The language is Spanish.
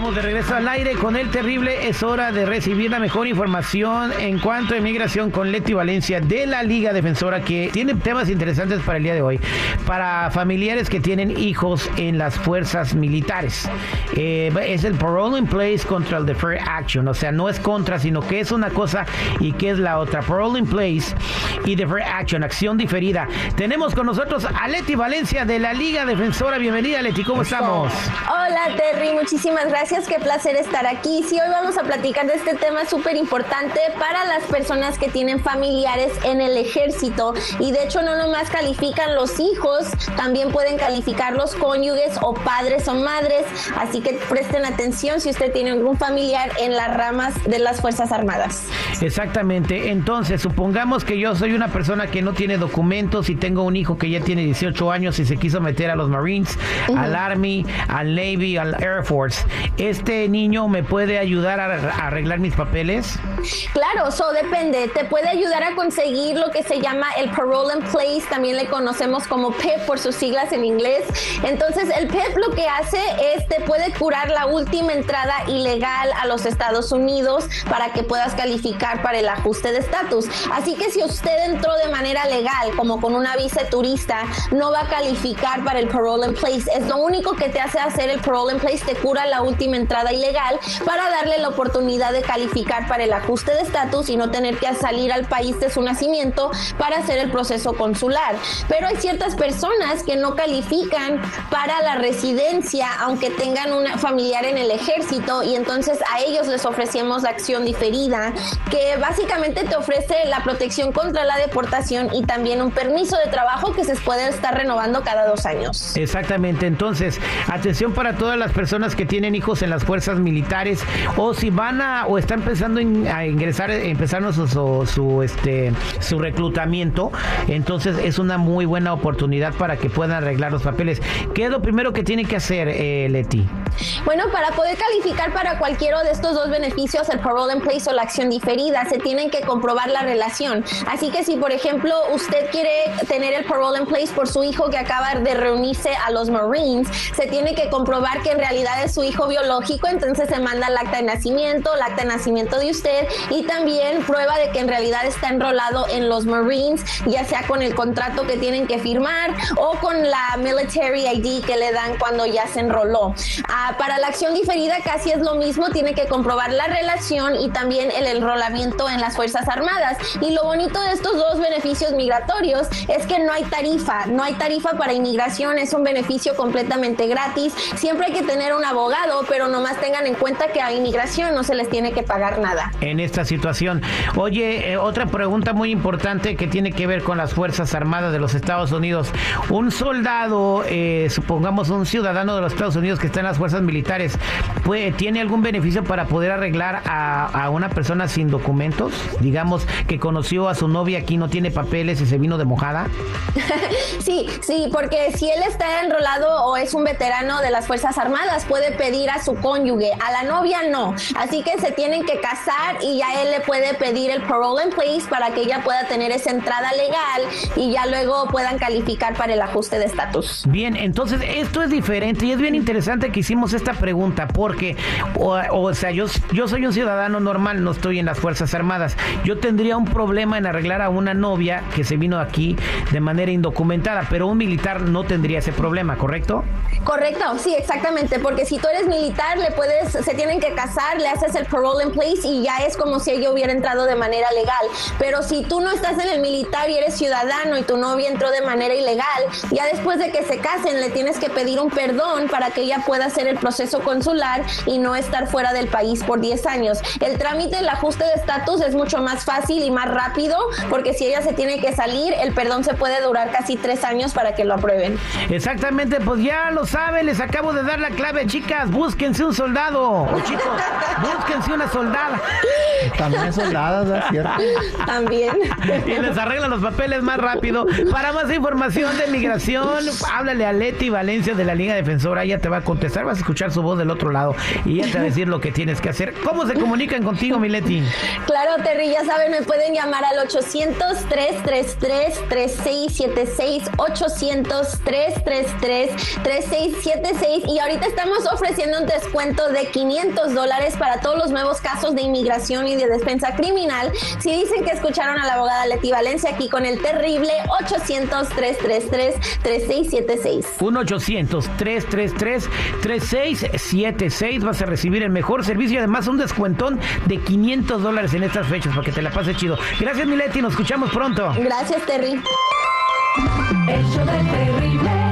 estamos de regreso al aire con el terrible. Es hora de recibir la mejor información en cuanto a inmigración con Leti Valencia de la Liga Defensora que tiene temas interesantes para el día de hoy. Para familiares que tienen hijos en las fuerzas militares. Eh, es el parole in place contra el deferred action. O sea, no es contra, sino que es una cosa y que es la otra. Parole in place y deferred action, acción diferida. Tenemos con nosotros a Leti Valencia de la Liga Defensora. Bienvenida, Leti. ¿Cómo estamos? Hola, Terry. Muchísimas gracias, qué placer estar aquí. Sí, hoy vamos a platicar de este tema súper importante para las personas que tienen familiares en el ejército. Y de hecho no nomás califican los hijos, también pueden calificar los cónyuges o padres o madres, así que presten atención si usted tiene algún familiar en las ramas de las Fuerzas Armadas. Exactamente, entonces supongamos que yo soy una persona que no tiene documentos y tengo un hijo que ya tiene 18 años y se quiso meter a los Marines, al Army, al Navy, al Air Force ¿este niño me puede ayudar a arreglar mis papeles? Claro, eso depende. Te puede ayudar a conseguir lo que se llama el parole in place, también le conocemos como PIP por sus siglas en inglés. Entonces, el PIP lo que hace es te puede curar la última entrada ilegal a los Estados Unidos para que puedas calificar para el ajuste de estatus. Así que si usted entró de manera legal, como con una visa turista, no va a calificar para el parole in place. Es lo único que te hace hacer el parole in place, te cura la última entrada ilegal para darle la oportunidad de calificar para el ajuste de estatus y no tener que salir al país de su nacimiento para hacer el proceso consular. Pero hay ciertas personas que no califican para la residencia aunque tengan un familiar en el ejército y entonces a ellos les ofrecemos acción diferida que básicamente te ofrece la protección contra la deportación y también un permiso de trabajo que se puede estar renovando cada dos años. Exactamente, entonces atención para todas las personas que tienen hijos en las fuerzas militares o si van a o están pensando en, a ingresar, empezar su, su, este, su reclutamiento, entonces es una muy buena oportunidad para que puedan arreglar los papeles. ¿Qué es lo primero que tiene que hacer, eh, Leti? Bueno, para poder calificar para cualquiera de estos dos beneficios, el parole in place o la acción diferida, se tienen que comprobar la relación. Así que si, por ejemplo, usted quiere tener el parole in place por su hijo que acaba de reunirse a los Marines, se tiene que comprobar que en realidad es su hijo biológico, entonces se manda el acta de nacimiento, el acta de nacimiento de usted y también prueba de que en realidad está enrolado en los Marines, ya sea con el contrato que tienen que firmar o con la Military ID que le dan cuando ya se enroló. Para la acción diferida casi es lo mismo, tiene que comprobar la relación y también el enrolamiento en las Fuerzas Armadas. Y lo bonito de estos dos beneficios migratorios es que no hay tarifa, no hay tarifa para inmigración, es un beneficio completamente gratis. Siempre hay que tener una abogado, pero nomás tengan en cuenta que a inmigración no se les tiene que pagar nada. En esta situación. Oye, eh, otra pregunta muy importante que tiene que ver con las Fuerzas Armadas de los Estados Unidos. Un soldado, eh, supongamos un ciudadano de los Estados Unidos que está en las fuerzas militares, puede, ¿tiene algún beneficio para poder arreglar a, a una persona sin documentos? Digamos que conoció a su novia aquí, no tiene papeles y se vino de mojada. sí, sí, porque si él está enrolado o es un veterano de las Fuerzas Armadas, puede pedir a su cónyuge, a la novia no. Así que se tienen que casar y ya él le puede pedir el parole in place para que ella pueda tener esa entrada legal y ya luego puedan calificar para el ajuste de estatus. Bien, entonces esto es diferente y es bien interesante que hicimos esta pregunta porque, o, sea, yo, yo soy un ciudadano normal, no estoy en las Fuerzas Armadas. Yo tendría un problema en arreglar a una novia que se vino aquí de manera indocumentada, pero un militar no tendría ese problema, ¿correcto? Correcto, sí, exactamente, porque si tú eres militar, le puedes, se tienen que casar, le haces el parole in place y ya es como si ella hubiera entrado de manera legal. Pero si tú no estás en el militar y eres ciudadano y tu novia entró de manera ilegal, ya después de que se casen le tienes que pedir un perdón para que ella pueda hacer el proceso consular y no estar fuera del país por 10 años. El trámite del ajuste de estatus es mucho más fácil y más rápido porque si ella se tiene que salir, el perdón se puede durar casi 3 años para que lo aprueben. Exactamente, pues ya lo saben, les acabo de dar la clave, chicas, búsquense un soldado. chicos, búsquense una soldada. También soldadas, ¿cierto? También. Y les arreglan los papeles más rápido. Para más información de migración, háblale a Leti Valencia de la Liga Defensora. Ella te va a contestar, vas a escuchar su voz del otro lado y ella te va a decir lo que tienes que hacer. ¿Cómo se comunican contigo, mi Leti? Claro, Terry, ya saben, me pueden llamar al 800-333-3676. 800-333-3676. Y ahorita estamos ofreciendo un descuento de 500 dólares para todos los nuevos casos de inmigración y de defensa criminal. Si dicen que escucharon a la abogada Leti Valencia aquí con el terrible 800-333-3676. 1-800-333-3676. Vas a recibir el mejor servicio y además un descuentón de 500 dólares en estas fechas para que te la pases chido. Gracias, Mileti. Nos escuchamos pronto. Gracias, Terry. El show del terrible.